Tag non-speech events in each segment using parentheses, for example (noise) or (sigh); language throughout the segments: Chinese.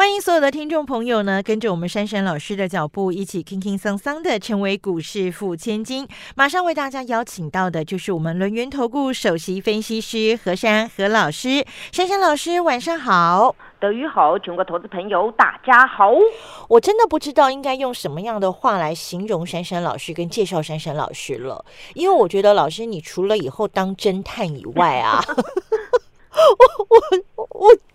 欢迎所有的听众朋友呢，跟着我们珊珊老师的脚步，一起轻轻桑桑的成为股市富千金。马上为大家邀请到的就是我们轮源投顾首席分析师何珊何老师。珊珊老师，晚上好。德语好，全国投资朋友大家好。我真的不知道应该用什么样的话来形容珊珊老师跟介绍珊珊老师了，因为我觉得老师你除了以后当侦探以外啊。(laughs) (laughs) 我我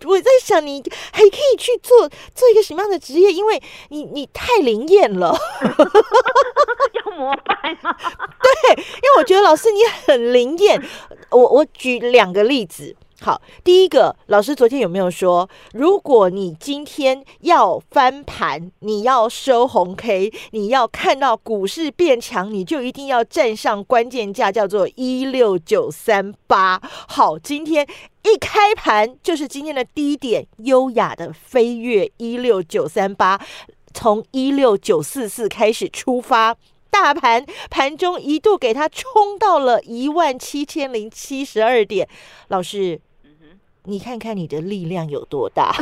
我我在想，你还可以去做做一个什么样的职业？因为你你太灵验了，(laughs) 要膜拜吗？对，因为我觉得老师你很灵验。我我举两个例子。好，第一个老师昨天有没有说，如果你今天要翻盘，你要收红 K，你要看到股市变强，你就一定要站上关键价，叫做一六九三八。好，今天一开盘就是今天的低点，优雅的飞跃一六九三八，从一六九四四开始出发，大盘盘中一度给它冲到了一万七千零七十二点，老师。你看看你的力量有多大，(laughs)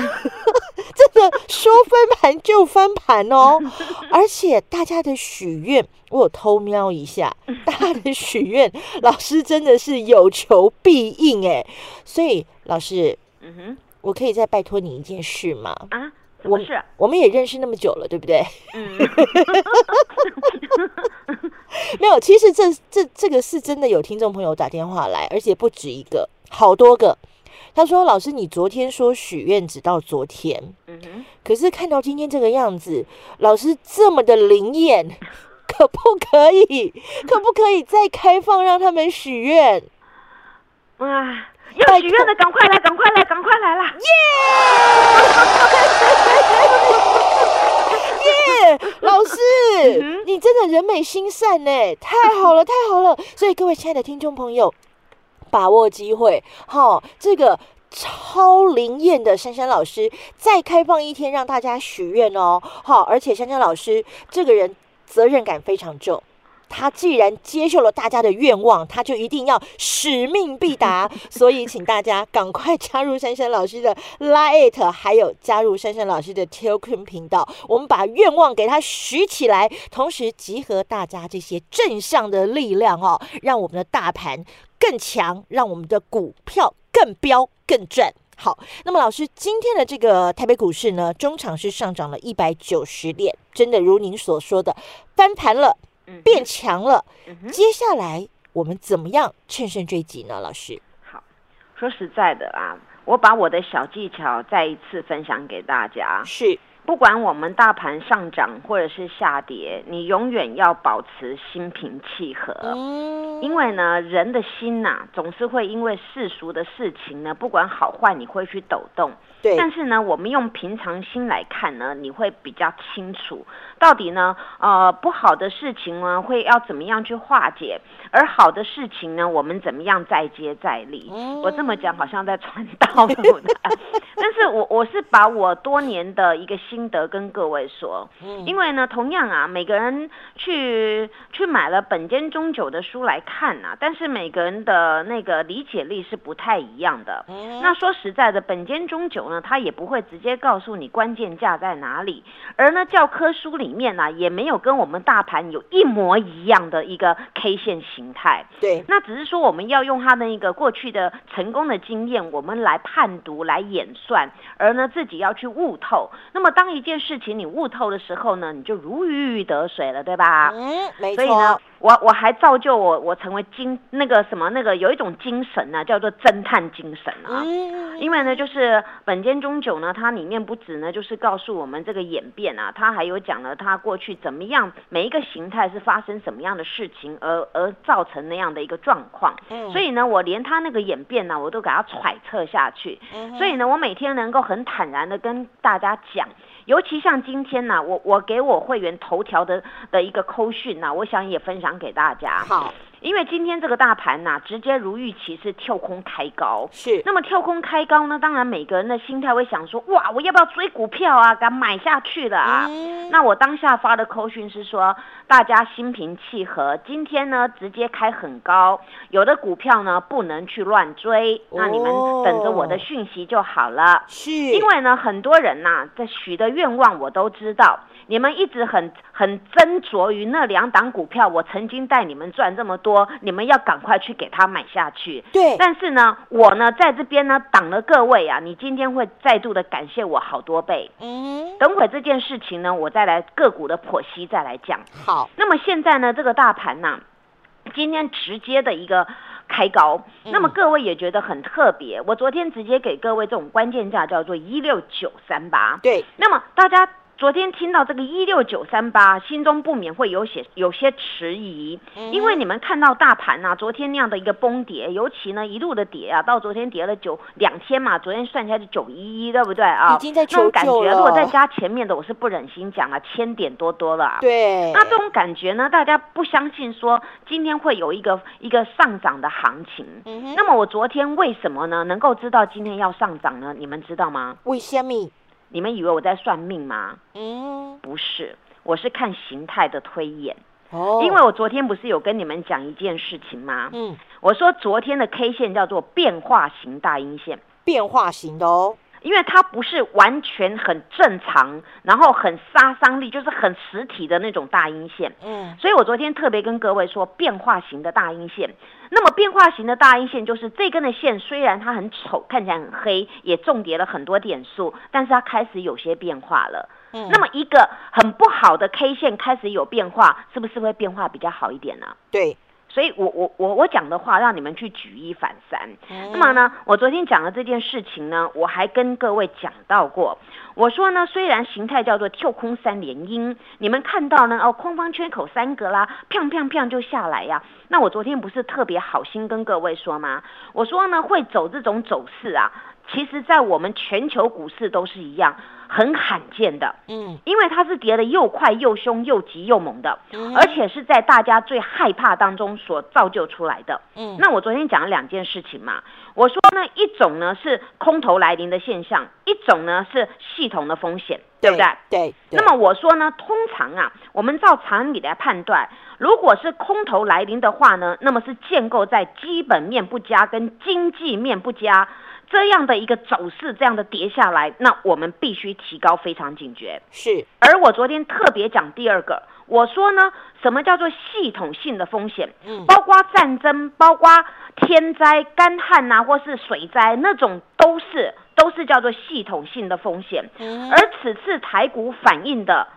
真的说翻盘就翻盘哦！(laughs) 而且大家的许愿，我有偷瞄一下，(laughs) 大家的许愿，老师真的是有求必应哎！所以老师，嗯哼，我可以再拜托你一件事吗？啊，我是，我们也认识那么久了，对不对？嗯，没有，其实这这这个是真的有听众朋友打电话来，而且不止一个，好多个。他说：“老师，你昨天说许愿只到昨天，嗯哼，可是看到今天这个样子，老师这么的灵验，(laughs) 可不可以？可不可以再开放让他们许愿？(laughs) 啊，要许愿的赶快来，赶快来，赶快来啦！(laughs) 耶，耶，老师，你真的人美心善呢，太好了，太好了！所以各位亲爱的听众朋友。”把握机会，好，这个超灵验的珊珊老师再开放一天让大家许愿哦，好，而且珊珊老师这个人责任感非常重，他既然接受了大家的愿望，他就一定要使命必达，(laughs) 所以请大家赶快加入珊珊老师的 Lite，还有加入珊珊老师的 Telegram 频道，我们把愿望给他许起来，同时集合大家这些正向的力量哦，让我们的大盘。更强，让我们的股票更飙更赚。好，那么老师，今天的这个台北股市呢，中场是上涨了一百九十点，真的如您所说的翻盘了，变强了。接下来我们怎么样乘胜追击呢？老师，好，说实在的啊，我把我的小技巧再一次分享给大家。是。不管我们大盘上涨或者是下跌，你永远要保持心平气和，因为呢，人的心呐，总是会因为世俗的事情呢，不管好坏，你会去抖动。对。但是呢，我们用平常心来看呢，你会比较清楚，到底呢，呃，不好的事情呢，会要怎么样去化解，而好的事情呢，我们怎么样再接再厉。我这么讲好像在传道的，(laughs) 但是我我是把我多年的一个。心得跟各位说，因为呢，同样啊，每个人去去买了本间中酒的书来看啊，但是每个人的那个理解力是不太一样的。那说实在的，本间中酒呢，他也不会直接告诉你关键价在哪里，而呢，教科书里面呢，也没有跟我们大盘有一模一样的一个 K 线形态。对，那只是说我们要用它的一个过去的成功的经验，我们来判读、来演算，而呢，自己要去悟透。那么当当一件事情你悟透的时候呢，你就如鱼得水了，对吧？嗯，没错。所以呢，我我还造就我，我成为精那个什么那个有一种精神呢，叫做侦探精神啊。嗯。因为呢，就是本间中酒呢，它里面不止呢，就是告诉我们这个演变啊，它还有讲了它过去怎么样，每一个形态是发生什么样的事情，而而造成那样的一个状况。嗯。所以呢，我连它那个演变呢，我都给它揣测下去。嗯。所以呢，我每天能够很坦然的跟大家讲。尤其像今天呢，我我给我会员头条的的一个扣讯呢，我想也分享给大家。好。因为今天这个大盘呐、直接如预期是跳空开高。是，那么跳空开高呢，当然每个人的心态会想说，哇，我要不要追股票啊？敢买下去了啊？嗯那我当下发的扣讯是说，大家心平气和，今天呢直接开很高，有的股票呢不能去乱追，那你们等着我的讯息就好了。是，因为呢，很多人呐、在许的愿望我都知道，你们一直很很斟酌于那两档股票，我曾经带你们赚这么多，你们要赶快去给它买下去。对，但是呢，我呢在这边呢挡了各位啊，你今天会再度的感谢我好多倍。嗯，等会这件事情呢，我再来个股的剖析再来讲。好，那么现在呢，这个大盘呢、今天直接的一个开高，嗯那么各位也觉得很特别。我昨天直接给各位这种关键价叫做一六九三八，对，那么大家。昨天听到这个一六九三八，心中不免会有些有些迟疑，嗯因为你们看到大盘呐、昨天那样的一个崩跌，尤其呢一路的跌啊，到昨天跌了九两天嘛，昨天算起来是九一一，对不对啊？已经在那种感觉，如果再加前面的，我是不忍心讲啊，千点多多了啊。对，那这种感觉呢，大家不相信说今天会有一个一个上涨的行情。嗯哼，那么我昨天为什么呢能够知道今天要上涨呢？你们知道吗？为什么？你们以为我在算命吗？嗯，不是，我是看形态的推演。哦，因为我昨天不是有跟你们讲一件事情吗？嗯，我说昨天的 K 线叫做变化型大阴线。变化型的哦，因为它不是完全很正常，然后很杀伤力，就是很实体的那种大阴线。嗯，所以我昨天特别跟各位说，变化型的大阴线。那么变化型的大阴线就是这根的线，虽然它很丑，看起来很黑，也重叠了很多点数，但是它开始有些变化了。嗯那么一个很不好的 K 线开始有变化，是不是会变化比较好一点呢？对，所以我我我我讲的话，让你们去举一反三。嗯那么呢，我昨天讲的这件事情呢，我还跟各位讲到过。我说呢，虽然形态叫做跳空三连阴，你们看到呢，哦，空方缺口三格啦，砰砰砰就下来呀。那我昨天不是特别好心跟各位说吗？我说呢，会走这种走势啊，其实在我们全球股市都是一样，很罕见的。嗯，因为它是跌得又快又凶又急又猛的，嗯而且是在大家最害怕当中所造就出来的。嗯，那我昨天讲了两件事情嘛，我说呢，一种呢是空头来临的现象，一种呢是系统的风险，对不对？对，对那么我说呢，通常啊，我们照常理来判断，如果是空头来临的话呢，那么是建构在基本面不佳跟经济面不佳这样的一个走势，这样的跌下来，那我们必须提高非常警觉。是，而我昨天特别讲第二个，我说呢，什么叫做系统性的风险？嗯，包括战争，包括天灾、干旱呐、或是水灾那种，都是都是叫做系统性的风险。嗯而此次台股反映的，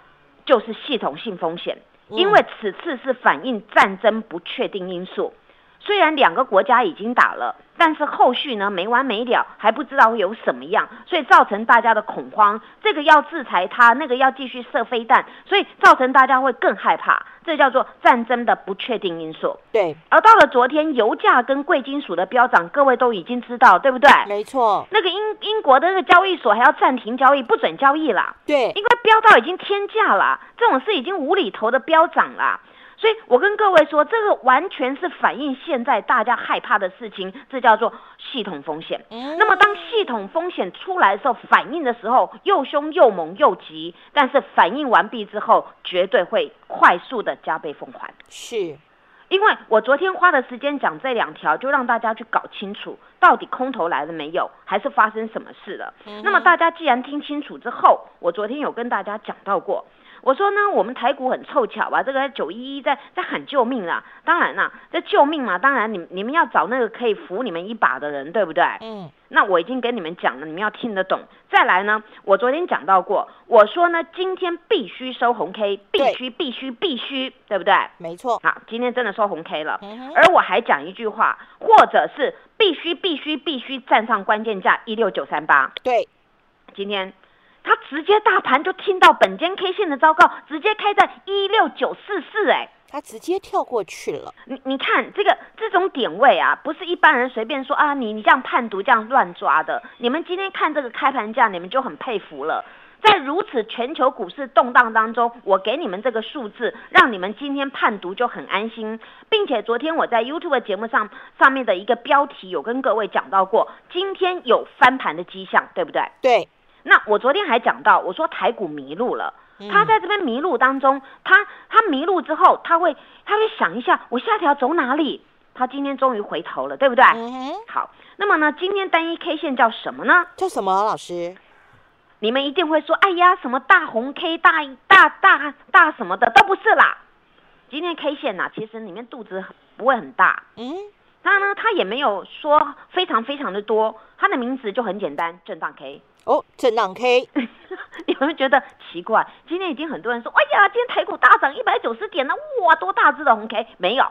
就是系统性风险，嗯因为此次是反映战争不确定因素。虽然两个国家已经打了，但是后续呢没完没了，还不知道会有什么样，所以造成大家的恐慌。这个要制裁他，那个要继续射飞弹，所以造成大家会更害怕。这叫做战争的不确定因素。对，而到了昨天，油价跟贵金属的飙涨，各位都已经知道，对不对？没错，那个英英国的那个交易所还要暂停交易，不准交易啦。对，因为飙到已经天价了，这种事已经无厘头的飙涨了。所以我跟各位说，这个完全是反映现在大家害怕的事情，这叫做系统风险。嗯那么当系统风险出来的时候，反应的时候又凶又猛又急，但是反应完毕之后，绝对会快速的加倍奉还。是，因为我昨天花的时间讲这两条，就让大家去搞清楚到底空头来了没有，还是发生什么事了。那么大家既然听清楚之后，我昨天有跟大家讲到过，我说呢，我们台股很凑巧吧，这个九一一在在喊救命啦。当然啦，这救命嘛，当然你你们要找那个可以扶你们一把的人，对不对？嗯，那我已经跟你们讲了，你们要听得懂。再来呢，我昨天讲到过，我说呢，今天必须收红 K，必须必须必须，对不对？没错，好，今天真的收红 K 了。嗯而我还讲一句话，或者是必须必须必须站上关键价一六九三八。对，今天它直接大盘就听到本间 K 线的糟糕，直接开在一六九四四，哎，他直接跳过去了，你你看这个这种点位啊，不是一般人随便说啊，你你这样判读这样乱抓的。你们今天看这个开盘价，你们就很佩服了。在如此全球股市动荡当中，我给你们这个数字，让你们今天判读就很安心，并且昨天我在 YouTube 节目上上面的一个标题有跟各位讲到过，今天有翻盘的迹象，对不对？对，那我昨天还讲到，我说台股迷路了。嗯他在这边迷路当中，他他迷路之后，他会他会想一下，我下条走哪里？他今天终于回头了，对不对？嗯，好，那么呢，今天单一 K 线叫什么呢？叫什么老师？你们一定会说，哎呀，什么大红 K、大大大大什么的都不是啦。今天 K 线呐、其实里面肚子不会很大，嗯，它呢，它也没有说非常非常的多，它的名字就很简单，震荡 K。哦，震荡 K，(laughs) 你们觉得奇怪？今天已经很多人说，哎呀，今天台股大涨一百九十点了，哇，多大只的红 K？没有，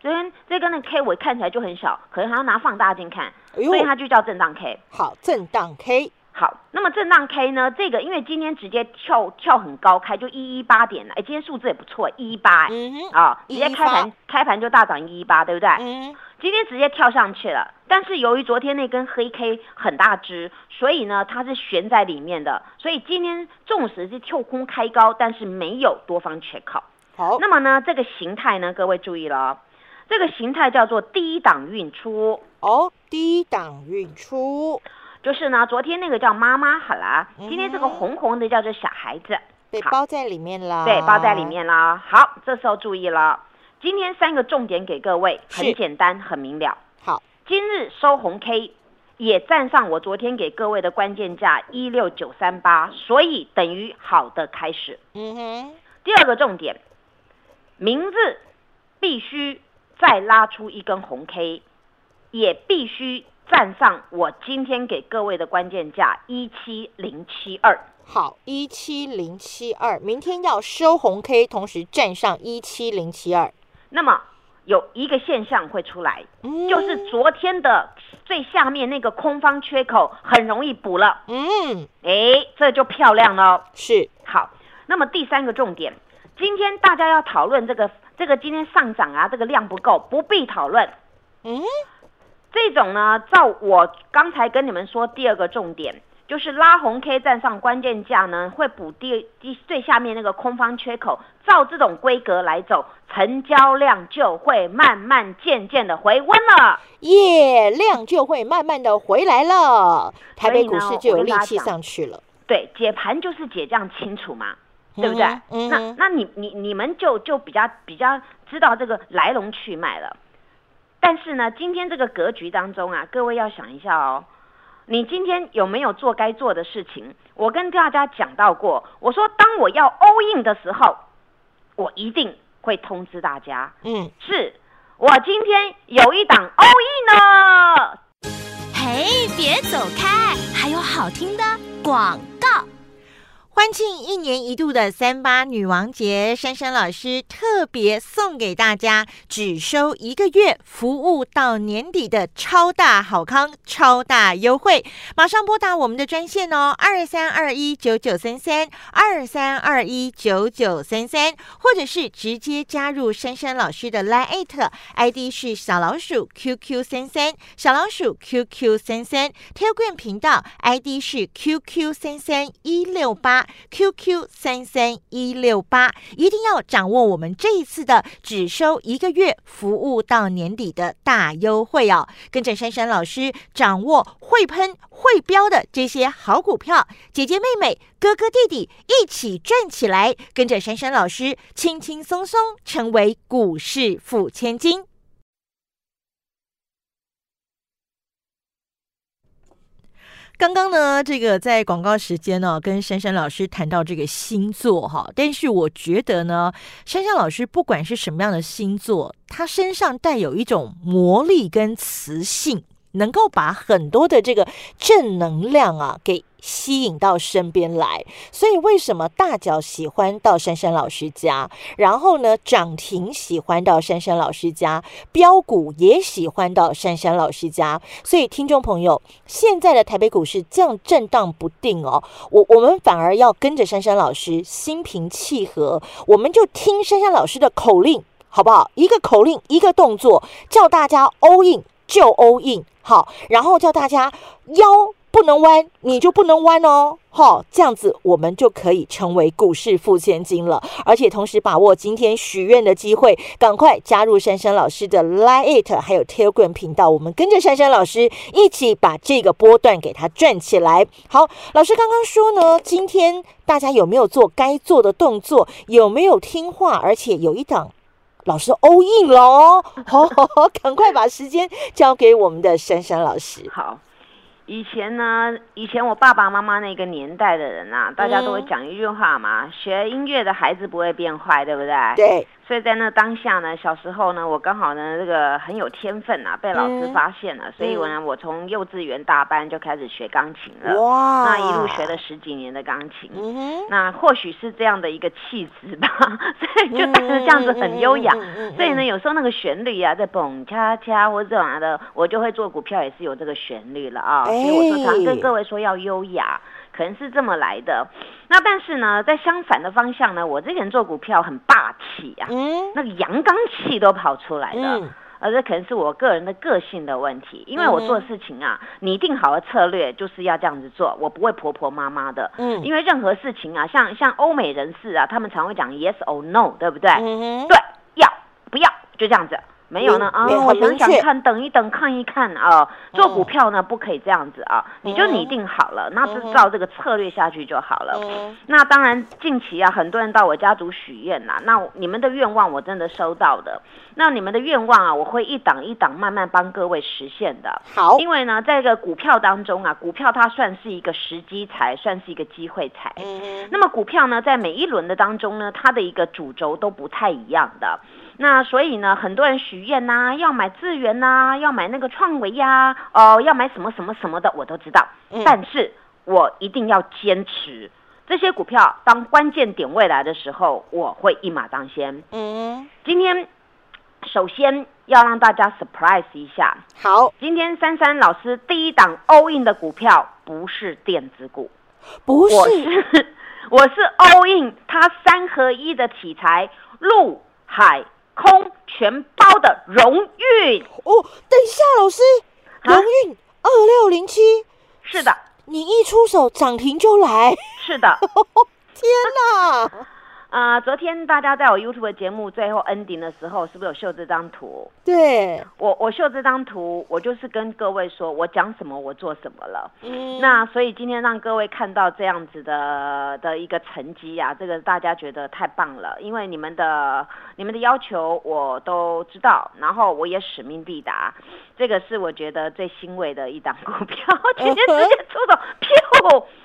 昨天这根的 K 我看起来就很小，可能还要拿放大镜看，哎所以它就叫震荡 K。好，震荡 K，好，那么震荡 K 呢？这个因为今天直接跳跳很高开，就一一八点了，哎，今天数字也不错，一一八，哎，嗯哼，啊，直接开盘开盘就大涨一一八，对不对？嗯，今天直接跳上去了，但是由于昨天那根黑 K 很大只，所以呢它是悬在里面的，所以今天纵使是跳空开高，但是没有多方缺口。好，那么呢，这个形态呢，各位注意了哦，这个形态叫做低档运出，哦，低档运出，就是呢，昨天那个叫妈妈好啦，今天这个嗯红红的叫做小孩子，好。被包在里面啦，对，包在里，面啦。好，这时候注意了，今天三个重点给各位，很简单，很明了。好，今日收红 K，也站上我昨天给各位的关键价一六九三八，所以等于好的开始。嗯哼，第二个重点，明日必须再拉出一根红 K，也必须站上我今天给各位的关键价一七零七二。好，一七零七二，明天要收红 K，同时站上一七零七二，那么有一个现象会出来，嗯就是昨天的最下面那个空方缺口很容易补了，嗯，哎，这就漂亮了哦。是，好，那么第三个重点，今天大家要讨论这个这个今天上涨啊，这个量不够，不必讨论。嗯，这种呢，照我刚才跟你们说，第二个重点就是拉红 K 站上关键价呢，会补第第最下面那个空方缺口。照这种规格来走，成交量就会慢慢渐渐的回温了。耶，量就会慢慢的回来了，台北股市就有力气上去了，对，解盘就是解这样清楚嘛，对不对？嗯嗯那那你你你们就就比较比较知道这个来龙去脉了。但是呢，今天这个格局当中啊，各位要想一下哦，你今天有没有做该做的事情？我跟大家讲到过，我说当我要 all in 的时候，我一定会通知大家。嗯，是我今天有一档 all in 呢。嘿，别走开，还有好听的广告。欢庆一年一度的三八女王节，珊珊老师特别送给大家只收一个月，服务到年底的超大好康、超大优惠。马上拨打我们的专线哦，二三二一九九三三二三二一九九三三，或者是直接加入珊珊老师的 Line ID 是小老鼠 QQ 三三，小老鼠 QQ 三三，Telegram 频道 ID 是 QQ 三三一六八。QQ 三三一六八，一定要掌握我们这一次的只收一个月，服务到年底的大优惠哦！跟着珊珊老师掌握会喷会标的这些好股票，姐姐妹妹、哥哥弟弟一起赚起来！跟着珊珊老师轻轻松松成为股市富千金。刚刚呢，这个在广告时间呢，跟珊珊老师谈到这个星座哈，但是我觉得呢，珊珊老师不管是什么样的星座，她身上带有一种魔力跟磁性，能够把很多的这个正能量啊给吸引到身边来。所以为什么大脚喜欢到珊珊老师家，然后呢涨停喜欢到珊珊老师家，标股也喜欢到珊珊老师家。所以听众朋友，现在的台北股市这样震荡不定哦，我我们反而要跟着珊珊老师心平气和，我们就听珊珊老师的口令，好不好？一个口令，一个动作，叫大家 all in 就 all in，好，然后叫大家腰不能弯，你就不能弯哦。好，这样子我们就可以成为股市富千金了，而且同时把握今天许愿的机会，赶快加入珊珊老师的 Line It 还有 Telegram 频道，我们跟着珊珊老师一起把这个波段给它转起来。好，老师刚刚说呢，今天大家有没有做该做的动作？有没有听话？而且有一档老师 all in 了哦，好，赶快把时间交给我们的珊珊老师。好。以前呢，以前我爸爸妈妈那个年代的人啊，大家都会讲一句话嘛，学音乐的孩子不会变坏，对不对？对。所以在那当下呢，小时候呢，我刚好呢这个很有天分啊，被老师发现了，所以我呢，我从幼稚园大班就开始学钢琴了。哇！那一路学了十几年的钢琴。那或许是这样的一个气质吧，(laughs) 所以就带着这样子很优雅。所以呢，有时候那个旋律啊，在蹦恰恰或者这样的，我就会做股票也是有这个旋律了啊。所以我说常跟各位说要优雅。可能是这么来的，那但是呢，在相反的方向呢，我这个人做股票很霸气啊，嗯，那个阳刚气都跑出来了，而这可能是我个人的个性的问题，因为我做事情啊，拟定好的策略就是要这样子做，我不会婆婆妈妈的，嗯，因为任何事情啊，像像欧美人士啊，他们常会讲 yes or no，对不对？对，要不要就这样子。没有呢啊！我想想看，等一等，看一看啊。做股票呢，不可以这样子啊，你就拟定好了，那就照这个策略下去就好了。那当然，近期啊，很多人到我家族许愿呐，那你们的愿望我真的收到的。那你们的愿望啊，我会一档一档慢慢帮各位实现的。好，因为呢，在一个股票当中啊，股票它算是一个时机财，算是一个机会财。嗯那么股票呢，在每一轮的当中呢，它的一个主轴都不太一样的。那所以呢，很多人许愿呐，要买智源呐，要买那个创维呀，哦，要买什么什么什么的，我都知道。但是我一定要坚持这些股票，当关键点位来的时候，我会一马当先。嗯，今天首先要让大家 surprise 一下。好，今天珊珊老师第一档 all in 的股票不是电子股，不是，我是 (laughs) 我是 all in 它三合一的题材，陆海。空全包的荣运。哦，等一下，老师，荣运二六零七，是的，你一出手涨停就来，是的，(laughs) 天哪！啊，昨天大家在我 YouTube 节目最后 ending 的时候，是不是有秀这张图？对，我我秀这张图，我就是跟各位说，我讲什么我做什么了。嗯，那所以今天让各位看到这样子的的一个成绩呀，这个大家觉得太棒了，因为你们的你们的要求我都知道，然后我也使命必达，这个是我觉得最欣慰的一档股票，(laughs) 今天直接出的票。(laughs)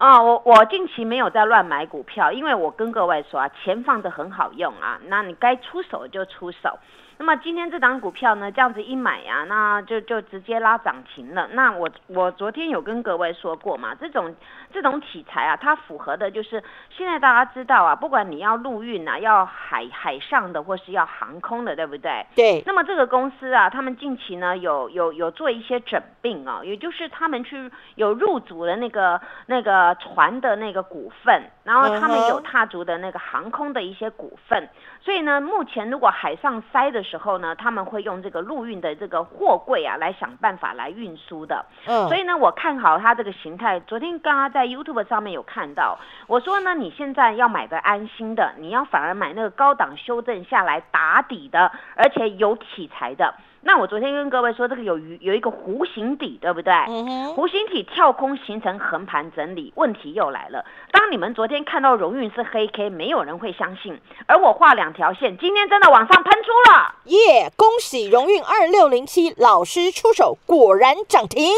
啊，我我近期没有在乱买股票，因为我跟各位说啊，钱放着很好用啊，那你该出手就出手。那么今天这档股票呢，这样子一买呀，那就就直接拉涨停了。那我我昨天有跟各位说过嘛，这种这种题材啊，它符合的就是现在大家知道啊，不管你要陆运啊，要海海上的或是要航空的，对不对？对。那么这个公司啊，他们近期呢有有有做一些整并啊，也就是他们去有入主的那个那个船的那个股份，然后他们有踏足的那个航空的一些股份。所以呢，目前如果海上塞的时候呢，他们会用这个陆运的这个货柜啊，来想办法来运输的。嗯，所以呢，我看好它这个形态。昨天刚刚在 YouTube 上面有看到，我说呢，你现在要买个安心的，你要反而买那个高档修正下来打底的，而且有题材的。那我昨天跟各位说，这个有鱼有一个弧形底，对不对？弧形体跳空形成横盘整理，问题又来了。当你们昨天看到荣运是黑 K，没有人会相信。而我画两条线，今天真的往上喷出了，耶！恭喜荣运二六零七老师出手，果然涨停。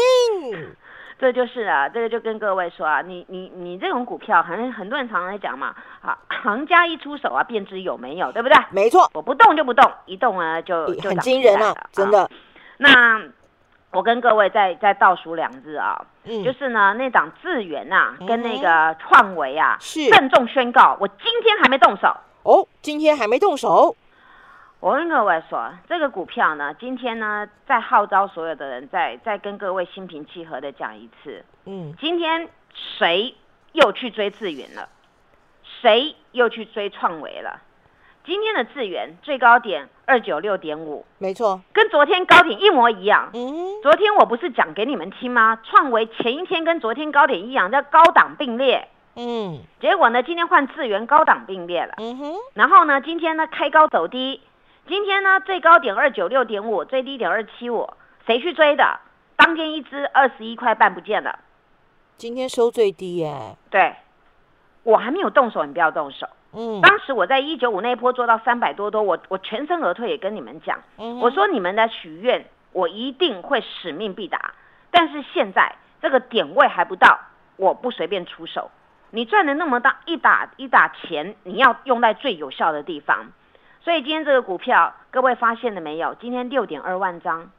这就是啊，这个就跟各位说啊，你你你这种股票，很很多人常常在讲嘛，啊，行家一出手啊，便知有没有，对不对？没错，我不动就不动，一动啊就就很惊人啊，真的。那我跟各位再再倒数两日啊，嗯，就是呢，那档智源呐，跟那个创维啊，是郑重宣告，我今天还没动手哦，今天还没动手。我跟各位说，这个股票呢，今天呢，再号召所有的人，再再跟各位心平气和的讲一次。嗯，今天谁又去追智远了？谁又去追创维了？今天的智源最高点二九六点五，没错，跟昨天高点一模一样。嗯，昨天我不是讲给你们听吗？创维前一天跟昨天高点一样，叫高档并列。嗯，结果呢，今天换智源高档并列了。嗯哼，然后呢，今天呢开高走低，今天呢最高点二九六点五，最低点二七五，谁去追的？当天一只二十一块半不见了。今天收最低耶，对，我还没有动手，你不要动手。嗯，当时我在一九五那一波做到三百多多，我我全身而退，也跟你们讲，嗯我说你们的许愿，我一定会使命必达。但是现在这个点位还不到，我不随便出手。你赚的那么大一打一打钱，你要用在最有效的地方。所以今天这个股票，各位发现了没有？今天六点二万张，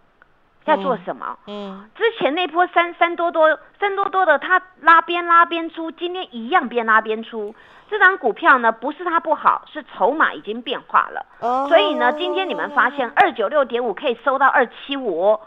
在做什么？嗯，之前那波三三多多三多多的，它拉边拉边出，今天一样边拉边出。这张股票呢，不是它不好，是筹码已经变化了。哦所以呢，今天你们发现二九六点五可以收到二七五，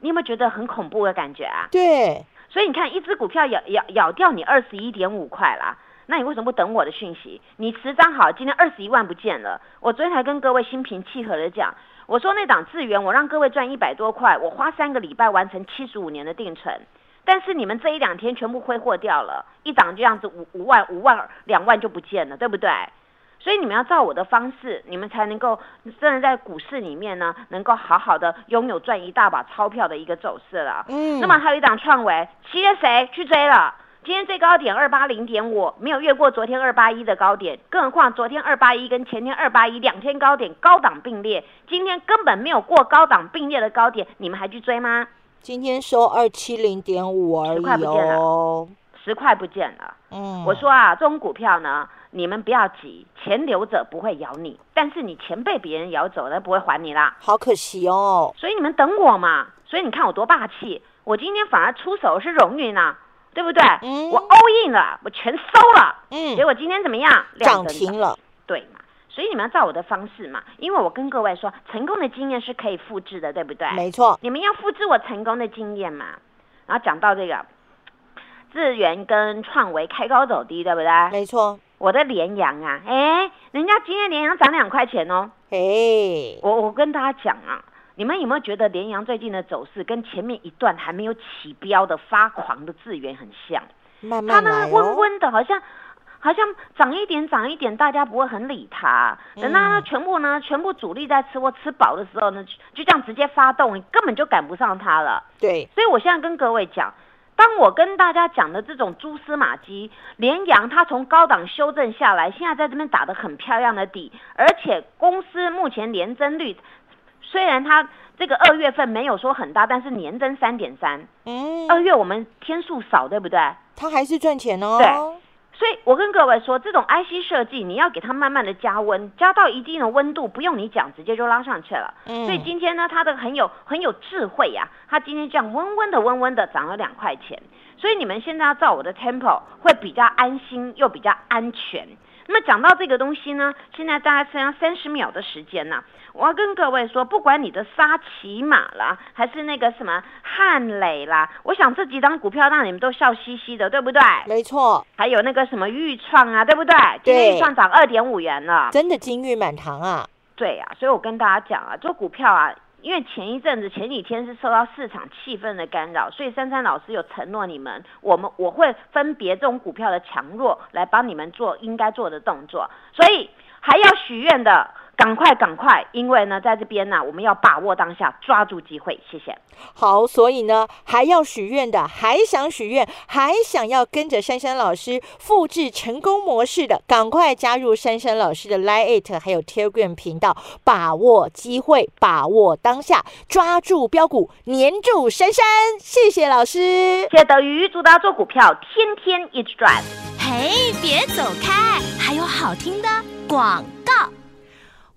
你有没有觉得很恐怖的感觉啊？对，所以你看，一只股票咬咬咬掉你二十一点五块啦，那你为什么不等我的讯息？你十张好，今天二十一万不见了。我昨天还跟各位心平气和的讲，我说那档智源，我让各位赚一百多块，我花三个礼拜完成七十五年的定存。但是你们这一两天全部挥霍掉了，一档这样子五五万五万两万就不见了，对不对？所以你们要照我的方式，你们才能够真的在股市里面呢，能够好好的拥有赚一大把钞票的一个走势了。嗯，那么还有一档创维，七月谁去追了？今天最高点二八零点五，没有越过昨天二八一的高点，更何况昨天二八一跟前天二八一两天高点高档并列，今天根本没有过高档并列的高点，你们还去追吗？今天收二七零点五而10块已不见了哦，十块不见了。嗯，我说啊，这种股票呢，你们不要急，钱留着不会咬你，但是你钱被别人咬走了，不会还你啦。好可惜哦，所以你们等我嘛。所以你看我多霸气，我今天反而出手是荣誉呢，对不对？嗯我 all in 了，我全收了。嗯结，果今天怎么样？亮涨灯停了，对嘛？所以你们要照我的方式嘛，因为我跟各位说，成功的经验是可以复制的，对不对？没错，你们要复制我成功的经验嘛。然后讲到这个，智源跟创维开高走低，对不对？没错，我的联阳啊，哎，人家今天联阳涨两块钱哦。哎，我我跟大家讲啊，你们有没有觉得联阳最近的走势跟前面一段还没有起标的发狂的智源很像？慢它呢温温的，好像好像涨一点涨一点，大家不会很理它。等到它嗯全部呢，全部主力在吃或吃饱的时候呢，就就这样直接发动，你根本就赶不上它了。对，所以我现在跟各位讲，当我跟大家讲的这种蛛丝马迹，联阳它从高档修正下来，现在在这边打得很漂亮的底，而且公司目前年增率虽然它这个二月份没有说很大，但是年增三点三，嗯，二月我们天数少，对不对？它还是赚钱哦，对所以我跟各位说，这种 IC 设计，你要给它慢慢的加温，加到一定的温度，不用你讲，直接就拉上去了。嗯所以今天呢，它的很有很有智慧呀、它今天这样温温的温温的涨了两块钱，所以你们现在要照我的 tempo，会比较安心又比较安全。那么讲到这个东西呢，现在大概剩下三十秒的时间呢、我要跟各位说，不管你的沙琪玛啦，还是那个什么汉磊啦，我想这几张股票让你们都笑嘻嘻的，对不对？没错，还有那个什么豫创啊，对不对？今天对豫创涨二点五元了。真的金玉满堂啊，对呀、所以我跟大家讲啊，做股票啊，因为前一阵子、前几天是受到市场气氛的干扰，所以珊珊老师有承诺你们，我们我会分别这种股票的强弱来帮你们做应该做的动作，所以还要许愿的。赶快，赶快！因为呢，在这边呢，我们要把握当下，抓住机会。谢谢。好，所以呢，还要许愿的，还想许愿，还想要跟着珊珊老师复制成功模式的，赶快加入珊珊老师的 Line It 还有 Telegram 频道，把握机会，把握当下，抓住标股，黏住珊珊。谢谢老师。谢谢德瑜，祝大家做股票天天一直赚。嘿，别走开，还有好听的广告。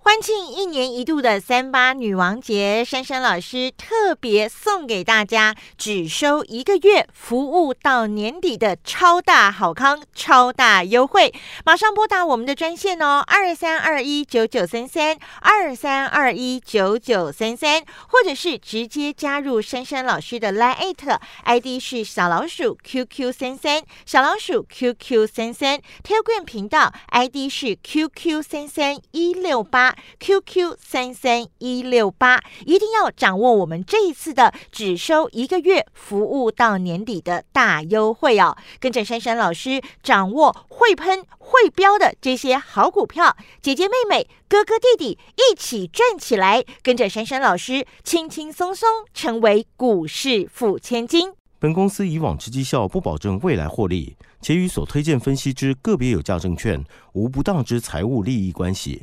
欢庆一年一度的三八女王节，珊珊老师特别送给大家只收一个月，服务到年底的超大好康、超大优惠。马上拨打我们的专线哦，二三二一九九三三二三二一九九三三，或者是直接加入珊珊老师的 Line ID 是小老鼠 QQ 三三，小老鼠 QQ 三三，Telegram 频道 ID 是 QQ 三三一六八。QQ 三三一六八，一定要掌握我们这一次的只收一个月，服务到年底的大优惠哦！跟着珊珊老师掌握会喷会飙的这些好股票，姐姐妹妹、哥哥弟弟一起赚起来！跟着珊珊老师轻轻松松成为股市富千金。本公司以往之绩效不保证未来获利，且与所推荐分析之个别有价证券无不当之财务利益关系。